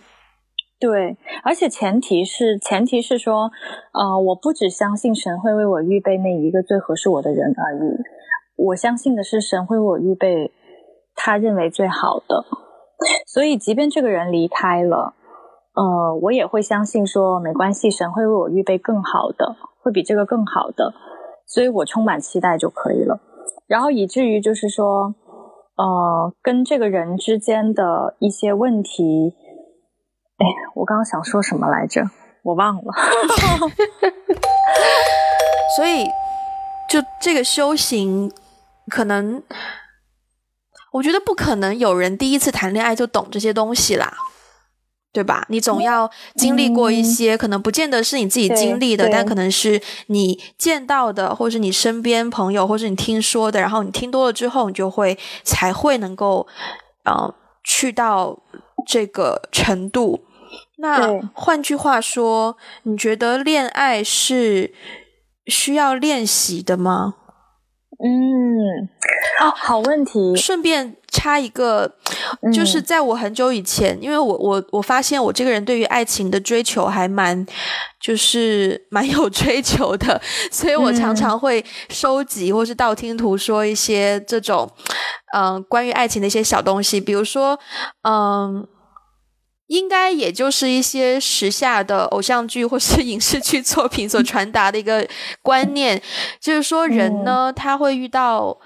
对，而且前提是前提是说，呃，我不只相信神会为我预备那一个最合适我的人而已，我相信的是神会为我预备。他认为最好的，所以即便这个人离开了，呃，我也会相信说没关系，神会为我预备更好的，会比这个更好的，所以我充满期待就可以了。然后以至于就是说，呃，跟这个人之间的一些问题，哎，我刚刚想说什么来着？我忘了。所以，就这个修行可能。我觉得不可能有人第一次谈恋爱就懂这些东西啦，对吧？你总要经历过一些，可能不见得是你自己经历的，但可能是你见到的，或是你身边朋友，或是你听说的。然后你听多了之后，你就会才会能够，呃，去到这个程度。那换句话说，你觉得恋爱是需要练习的吗？嗯，哦，好问题。顺便插一个，就是在我很久以前，因为我我我发现我这个人对于爱情的追求还蛮，就是蛮有追求的，所以我常常会收集或是道听途说一些这种，嗯，关于爱情的一些小东西，比如说，嗯。应该也就是一些时下的偶像剧或是 影视剧作品所传达的一个观念，就是说人呢，他会遇到，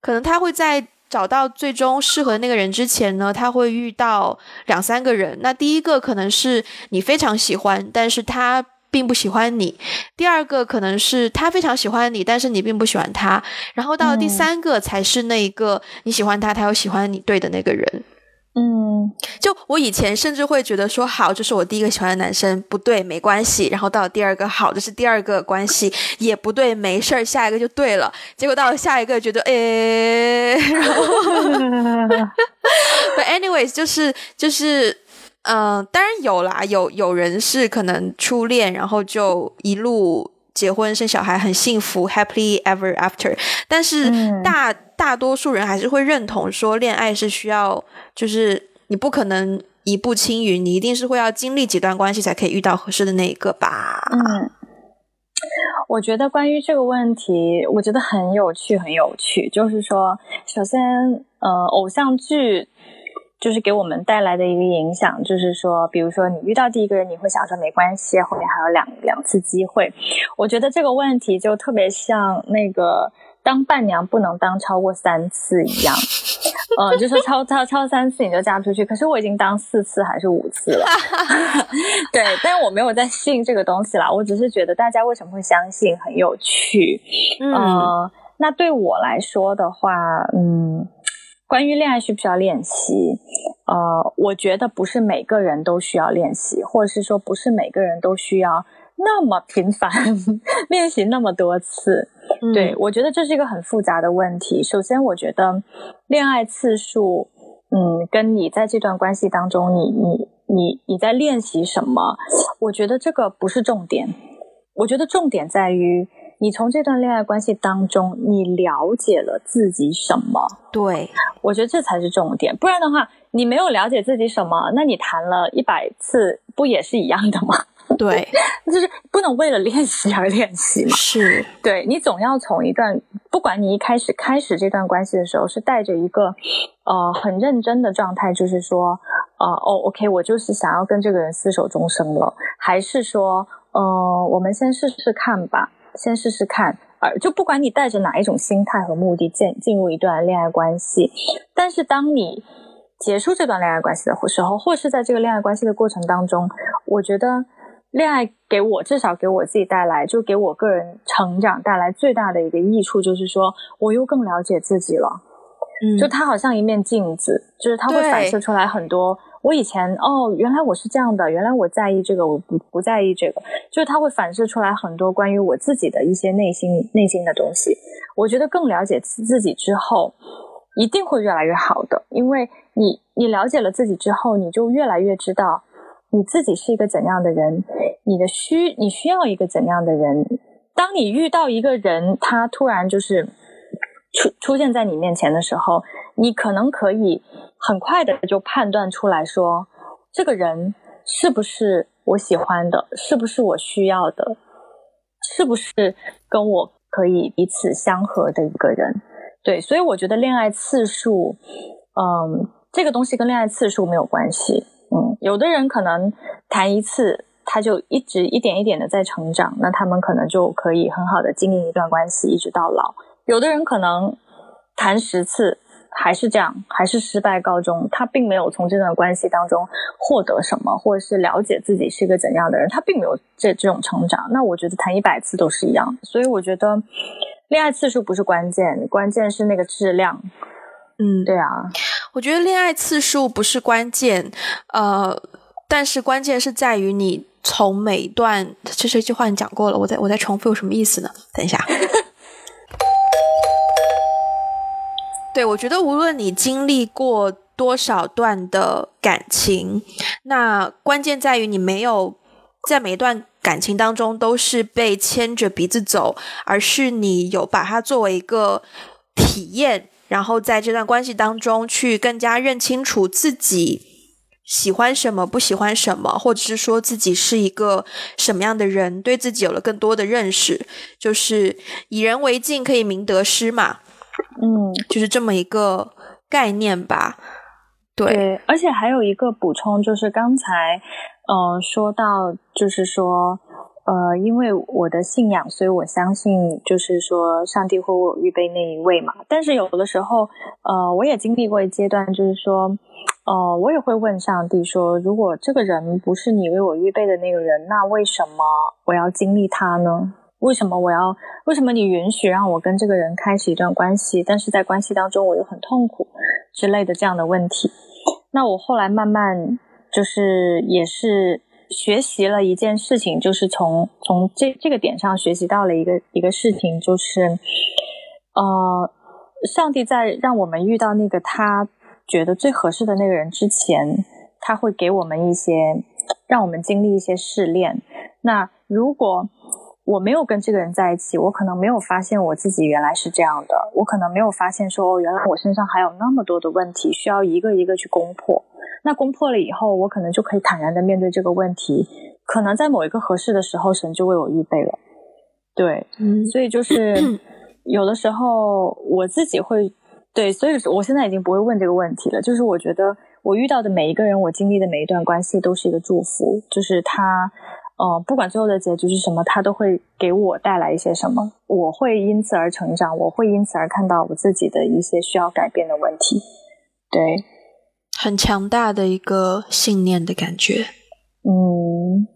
可能他会在找到最终适合那个人之前呢，他会遇到两三个人。那第一个可能是你非常喜欢，但是他并不喜欢你；第二个可能是他非常喜欢你，但是你并不喜欢他。然后到了第三个才是那一个你喜欢他，他又喜欢你对的那个人。嗯，就我以前甚至会觉得说好，这是我第一个喜欢的男生，不对，没关系。然后到了第二个，好这是第二个关系，也不对，没事儿，下一个就对了。结果到了下一个，觉得诶，然后，But anyways，就是就是，嗯，当然有啦，有有人是可能初恋，然后就一路。结婚生小孩很幸福，happily ever after。但是大大多数人还是会认同说，恋爱是需要，就是你不可能一步青云，你一定是会要经历几段关系才可以遇到合适的那一个吧？嗯，我觉得关于这个问题，我觉得很有趣，很有趣。就是说，首先，呃，偶像剧。就是给我们带来的一个影响，就是说，比如说你遇到第一个人，你会想说没关系，后面还有两两次机会。我觉得这个问题就特别像那个当伴娘不能当超过三次一样，嗯，就说超超超三次你就嫁不出去。可是我已经当四次还是五次了，对，但是我没有在信这个东西啦，我只是觉得大家为什么会相信很有趣。嗯，那对我来说的话，嗯。关于恋爱需不需要练习？呃，我觉得不是每个人都需要练习，或者是说不是每个人都需要那么频繁 练习那么多次。对我觉得这是一个很复杂的问题。首先，我觉得恋爱次数，嗯，跟你在这段关系当中，你你你你在练习什么？我觉得这个不是重点。我觉得重点在于。你从这段恋爱关系当中，你了解了自己什么？对，我觉得这才是重点。不然的话，你没有了解自己什么，那你谈了一百次，不也是一样的吗？对，就是不能为了练习而练习嘛。是，对你总要从一段，不管你一开始开始这段关系的时候是带着一个呃很认真的状态，就是说，呃，哦，OK，我就是想要跟这个人厮守终生了，还是说，呃，我们先试试看吧。先试试看，而，就不管你带着哪一种心态和目的进进入一段恋爱关系，但是当你结束这段恋爱关系的时候，或是在这个恋爱关系的过程当中，我觉得恋爱给我至少给我自己带来，就给我个人成长带来最大的一个益处，就是说我又更了解自己了。嗯，就它好像一面镜子，就是它会反射出来很多。我以前哦，原来我是这样的，原来我在意这个，我不不在意这个，就是它会反射出来很多关于我自己的一些内心内心的东西。我觉得更了解自己之后，一定会越来越好的，因为你你了解了自己之后，你就越来越知道你自己是一个怎样的人，你的需你需要一个怎样的人。当你遇到一个人，他突然就是出出现在你面前的时候，你可能可以。很快的就判断出来说，这个人是不是我喜欢的，是不是我需要的，是不是跟我可以彼此相合的一个人？对，所以我觉得恋爱次数，嗯，这个东西跟恋爱次数没有关系。嗯，有的人可能谈一次，他就一直一点一点的在成长，那他们可能就可以很好的经营一段关系，一直到老。有的人可能谈十次。还是这样，还是失败告终。他并没有从这段关系当中获得什么，或者是了解自己是一个怎样的人，他并没有这这种成长。那我觉得谈一百次都是一样。所以我觉得恋爱次数不是关键，关键是那个质量。嗯，对啊，我觉得恋爱次数不是关键，呃，但是关键是在于你从每一段，这是一句话你讲过了，我再我再重复有什么意思呢？等一下。对，我觉得无论你经历过多少段的感情，那关键在于你没有在每一段感情当中都是被牵着鼻子走，而是你有把它作为一个体验，然后在这段关系当中去更加认清楚自己喜欢什么、不喜欢什么，或者是说自己是一个什么样的人，对自己有了更多的认识，就是以人为镜，可以明得失嘛。嗯，就是这么一个概念吧。对，而且还有一个补充，就是刚才，呃，说到，就是说，呃，因为我的信仰，所以我相信，就是说，上帝会为我预备那一位嘛。但是有的时候，呃，我也经历过一阶段，就是说，呃，我也会问上帝说，如果这个人不是你为我预备的那个人，那为什么我要经历他呢？为什么我要？为什么你允许让我跟这个人开始一段关系？但是在关系当中我又很痛苦之类的这样的问题。那我后来慢慢就是也是学习了一件事情，就是从从这这个点上学习到了一个一个事情，就是呃，上帝在让我们遇到那个他觉得最合适的那个人之前，他会给我们一些让我们经历一些试炼。那如果我没有跟这个人在一起，我可能没有发现我自己原来是这样的，我可能没有发现说哦，原来我身上还有那么多的问题需要一个一个去攻破。那攻破了以后，我可能就可以坦然的面对这个问题。可能在某一个合适的时候，神就为我预备了。对，嗯，所以就是 有的时候我自己会对，所以我现在已经不会问这个问题了。就是我觉得我遇到的每一个人，我经历的每一段关系都是一个祝福，就是他。哦，不管最后的结局是什么，它都会给我带来一些什么，我会因此而成长，我会因此而看到我自己的一些需要改变的问题。对，很强大的一个信念的感觉。嗯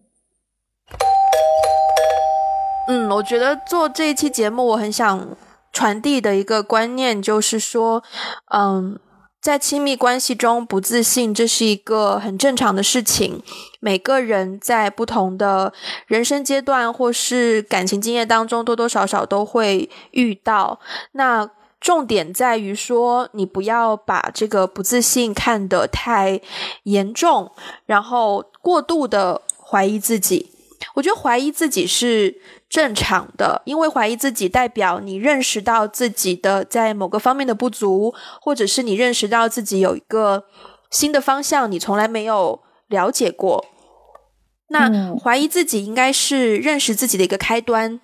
嗯，我觉得做这一期节目，我很想传递的一个观念就是说，嗯。在亲密关系中不自信，这是一个很正常的事情。每个人在不同的人生阶段或是感情经验当中，多多少少都会遇到。那重点在于说，你不要把这个不自信看得太严重，然后过度的怀疑自己。我觉得怀疑自己是。正常的，因为怀疑自己代表你认识到自己的在某个方面的不足，或者是你认识到自己有一个新的方向，你从来没有了解过。那怀疑自己应该是认识自己的一个开端，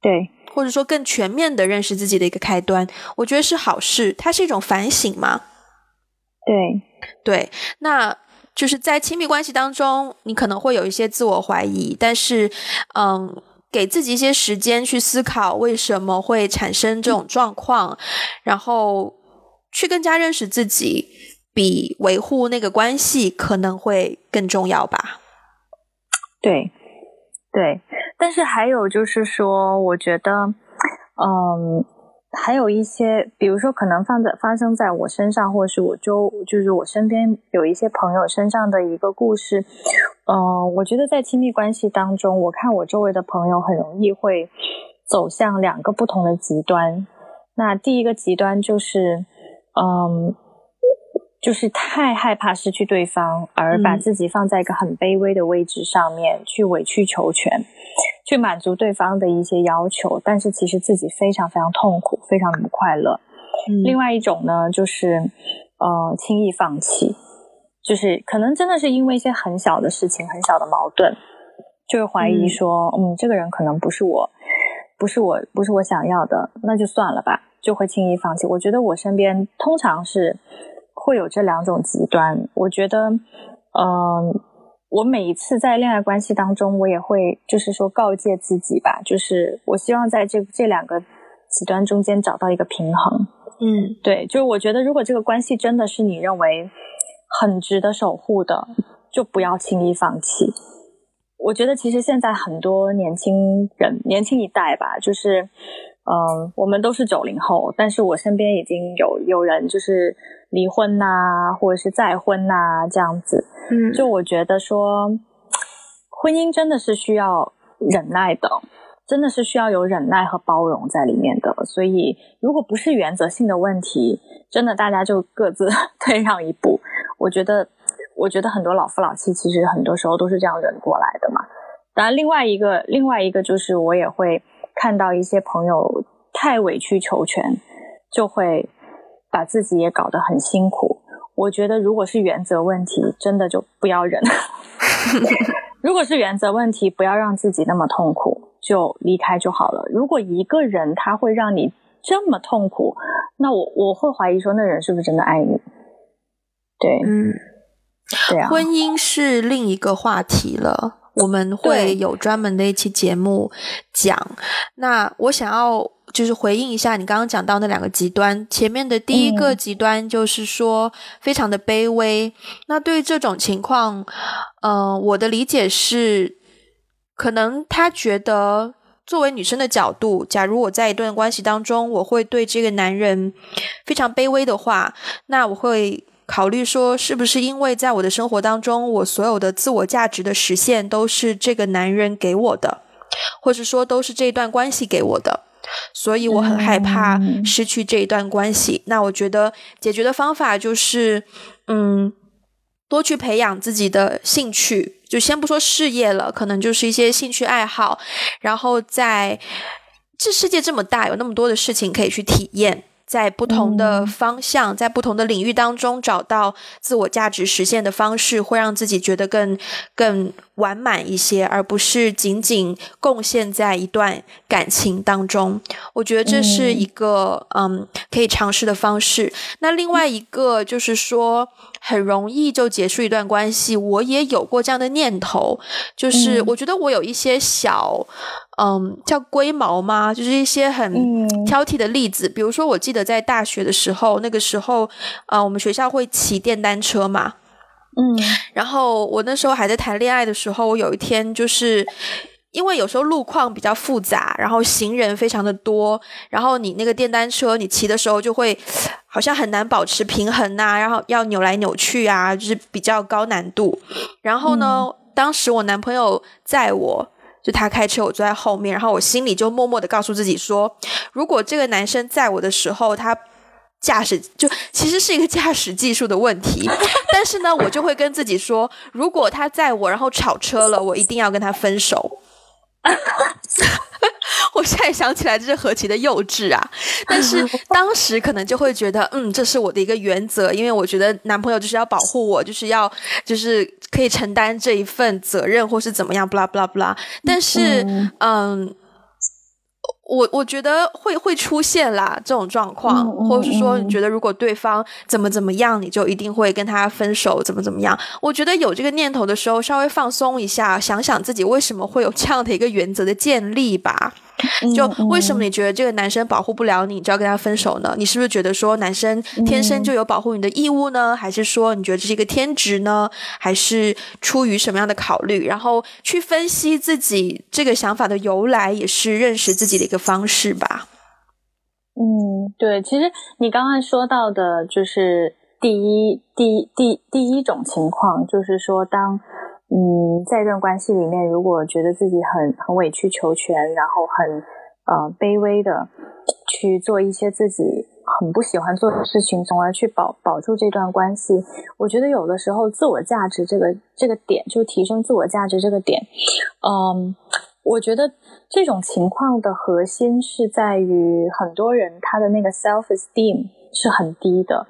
对，或者说更全面的认识自己的一个开端，我觉得是好事，它是一种反省嘛。对，对，那。就是在亲密关系当中，你可能会有一些自我怀疑，但是，嗯，给自己一些时间去思考为什么会产生这种状况，然后去更加认识自己，比维护那个关系可能会更重要吧。对，对，但是还有就是说，我觉得，嗯。还有一些，比如说可能放在发生在我身上，或是我周，就是我身边有一些朋友身上的一个故事。嗯，我觉得在亲密关系当中，我看我周围的朋友很容易会走向两个不同的极端。那第一个极端就是，嗯，就是太害怕失去对方，而把自己放在一个很卑微的位置上面去委曲求全。去满足对方的一些要求，但是其实自己非常非常痛苦，非常的不快乐。另外一种呢，就是呃轻易放弃，就是可能真的是因为一些很小的事情、很小的矛盾，就会怀疑说，嗯，这个人可能不是我，不是我，不是我想要的，那就算了吧，就会轻易放弃。我觉得我身边通常是会有这两种极端。我觉得，嗯。我每一次在恋爱关系当中，我也会就是说告诫自己吧，就是我希望在这这两个极端中间找到一个平衡。嗯，对，就是我觉得如果这个关系真的是你认为很值得守护的，就不要轻易放弃。我觉得其实现在很多年轻人，年轻一代吧，就是嗯，我们都是九零后，但是我身边已经有有人就是离婚呐，或者是再婚呐这样子。嗯，就我觉得说，婚姻真的是需要忍耐的，真的是需要有忍耐和包容在里面的。所以，如果不是原则性的问题，真的大家就各自 退让一步。我觉得，我觉得很多老夫老妻其实很多时候都是这样忍过来的嘛。当然，另外一个，另外一个就是我也会看到一些朋友太委曲求全，就会把自己也搞得很辛苦。我觉得，如果是原则问题，真的就不要忍。如果是原则问题，不要让自己那么痛苦，就离开就好了。如果一个人他会让你这么痛苦，那我我会怀疑说，那人是不是真的爱你？对，嗯，对啊。婚姻是另一个话题了，我们会有专门的一期节目讲。那我想要。就是回应一下你刚刚讲到那两个极端，前面的第一个极端就是说非常的卑微。那对于这种情况，嗯，我的理解是，可能他觉得作为女生的角度，假如我在一段关系当中，我会对这个男人非常卑微的话，那我会考虑说，是不是因为在我的生活当中，我所有的自我价值的实现都是这个男人给我的，或者说都是这段关系给我的。所以我很害怕失去这一段关系。那我觉得解决的方法就是，嗯，多去培养自己的兴趣，就先不说事业了，可能就是一些兴趣爱好。然后在这世界这么大，有那么多的事情可以去体验。在不同的方向，在不同的领域当中找到自我价值实现的方式，会让自己觉得更更完满一些，而不是仅仅贡献在一段感情当中。我觉得这是一个嗯可以尝试的方式。那另外一个就是说，很容易就结束一段关系。我也有过这样的念头，就是我觉得我有一些小。嗯，叫龟毛吗？就是一些很挑剔的例子，比如说，我记得在大学的时候，那个时候，呃，我们学校会骑电单车嘛，嗯，然后我那时候还在谈恋爱的时候，我有一天就是因为有时候路况比较复杂，然后行人非常的多，然后你那个电单车你骑的时候就会好像很难保持平衡呐，然后要扭来扭去啊，就是比较高难度。然后呢，当时我男朋友载我。就他开车，我坐在后面，然后我心里就默默的告诉自己说，如果这个男生载我的时候，他驾驶就其实是一个驾驶技术的问题，但是呢，我就会跟自己说，如果他载我，然后吵车了，我一定要跟他分手。我现在想起来，这是何其的幼稚啊！但是当时可能就会觉得，嗯，这是我的一个原则，因为我觉得男朋友就是要保护我，就是要就是可以承担这一份责任，或是怎么样，不啦不啦不啦。但是，嗯。我我觉得会会出现啦这种状况，或者是说你觉得如果对方怎么怎么样，你就一定会跟他分手，怎么怎么样？我觉得有这个念头的时候，稍微放松一下，想想自己为什么会有这样的一个原则的建立吧。就为什么你觉得这个男生保护不了你，就要跟他分手呢？你是不是觉得说男生天生就有保护你的义务呢？还是说你觉得这是一个天职呢？还是出于什么样的考虑？然后去分析自己这个想法的由来，也是认识自己的一个方式吧。嗯，对，其实你刚刚说到的就是第一、第第第一种情况，就是说当。嗯，在一段关系里面，如果觉得自己很很委曲求全，然后很呃卑微的去做一些自己很不喜欢做的事情，从而去保保住这段关系，我觉得有的时候自我价值这个这个点，就提升自我价值这个点，嗯，我觉得这种情况的核心是在于很多人他的那个 self esteem 是很低的。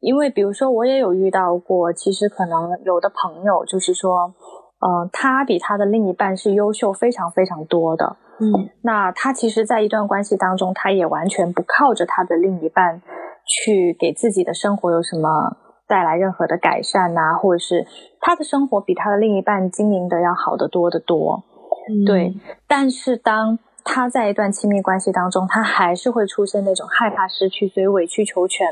因为，比如说，我也有遇到过，其实可能有的朋友就是说，呃，他比他的另一半是优秀非常非常多的，嗯，那他其实，在一段关系当中，他也完全不靠着他的另一半去给自己的生活有什么带来任何的改善呐，或者是他的生活比他的另一半经营的要好得多得多，对，但是当。他在一段亲密关系当中，他还是会出现那种害怕失去，所以委曲求全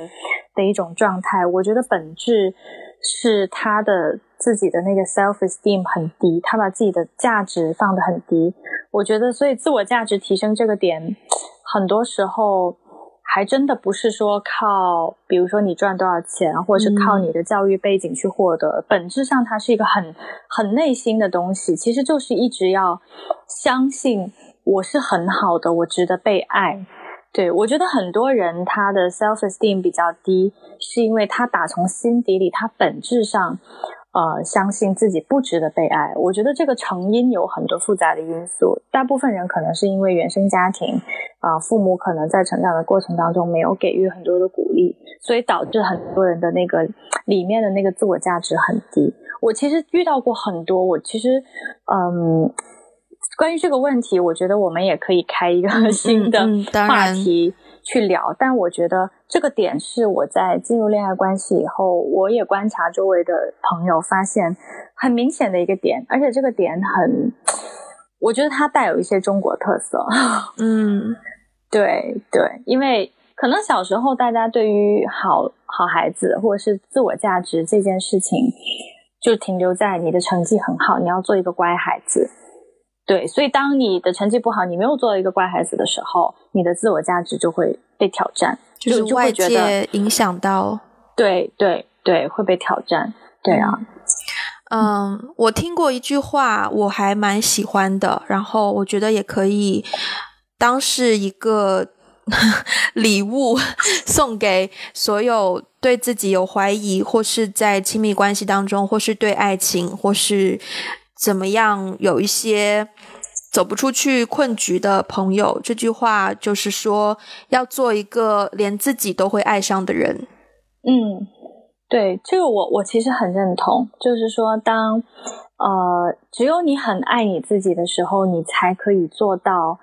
的一种状态。我觉得本质是他的自己的那个 self esteem 很低，他把自己的价值放得很低。我觉得，所以自我价值提升这个点，很多时候还真的不是说靠，比如说你赚多少钱，或者是靠你的教育背景去获得。本质上，它是一个很很内心的东西，其实就是一直要相信。我是很好的，我值得被爱。对我觉得很多人他的 self esteem 比较低，是因为他打从心底里，他本质上，呃，相信自己不值得被爱。我觉得这个成因有很多复杂的因素，大部分人可能是因为原生家庭，啊，父母可能在成长的过程当中没有给予很多的鼓励，所以导致很多人的那个里面的那个自我价值很低。我其实遇到过很多，我其实，嗯。关于这个问题，我觉得我们也可以开一个新的话题去聊。但我觉得这个点是我在进入恋爱关系以后，我也观察周围的朋友，发现很明显的一个点，而且这个点很，我觉得它带有一些中国特色。嗯，对对，因为可能小时候大家对于好好孩子或者是自我价值这件事情，就停留在你的成绩很好，你要做一个乖孩子。对，所以当你的成绩不好，你没有做一个乖孩子的时候，你的自我价值就会被挑战，就是外界影响到。对对对，会被挑战。对啊，嗯，我听过一句话，我还蛮喜欢的，然后我觉得也可以当是一个 礼物送给所有对自己有怀疑，或是在亲密关系当中，或是对爱情，或是。怎么样？有一些走不出去困局的朋友，这句话就是说，要做一个连自己都会爱上的人。嗯，对，这个我我其实很认同。就是说，当呃，只有你很爱你自己的时候，你才可以做到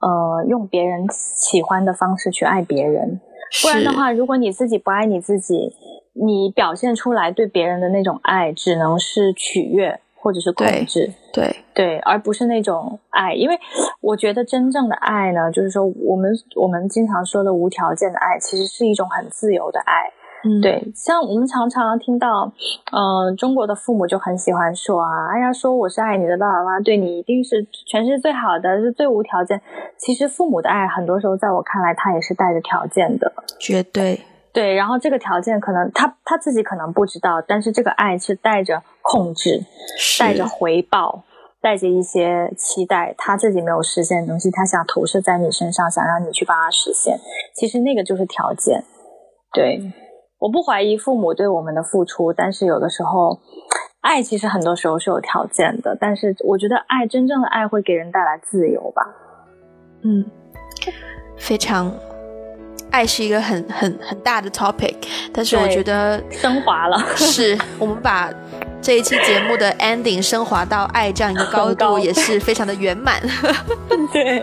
呃，用别人喜欢的方式去爱别人。不然的话，如果你自己不爱你自己，你表现出来对别人的那种爱，只能是取悦。或者是控制，对对，而不是那种爱，因为我觉得真正的爱呢，就是说我们我们经常说的无条件的爱，其实是一种很自由的爱。嗯，对，像我们常常听到，呃，中国的父母就很喜欢说啊，哎呀，说我是爱你的爸爸妈妈，对你一定是全世界最好的，是最无条件。其实父母的爱，很多时候在我看来，他也是带着条件的，绝对。对，然后这个条件可能他他自己可能不知道，但是这个爱是带着控制，带着回报，带着一些期待，他自己没有实现的东西，他想投射在你身上，想让你去帮他实现。其实那个就是条件。对，我不怀疑父母对我们的付出，但是有的时候，爱其实很多时候是有条件的。但是我觉得爱真正的爱会给人带来自由吧。嗯，非常。爱是一个很很很大的 topic，但是我觉得升华了。是我们把这一期节目的 ending 升华到爱这样一个高度，也是非常的圆满。对，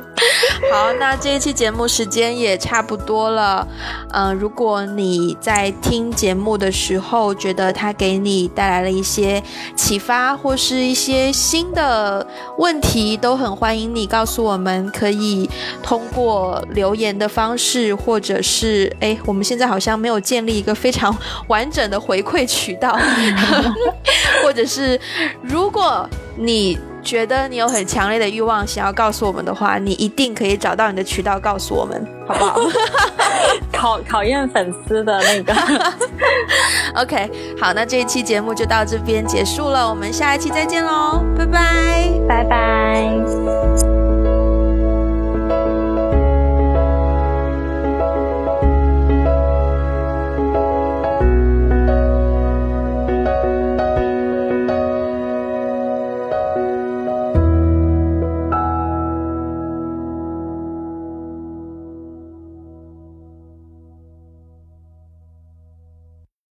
好，那这一期节目时间也差不多了。嗯，如果你在听节目的时候觉得它给你带来了一些启发，或是一些新的问题，都很欢迎你告诉我们，可以通过留言的方式，或者是哎，我们现在好像没有建立一个非常完整的回馈渠道。或者是，如果你觉得你有很强烈的欲望想要告诉我们的话，你一定可以找到你的渠道告诉我们，好不好？考考验粉丝的那个。OK，好，那这一期节目就到这边结束了，我们下一期再见喽，拜拜，拜拜。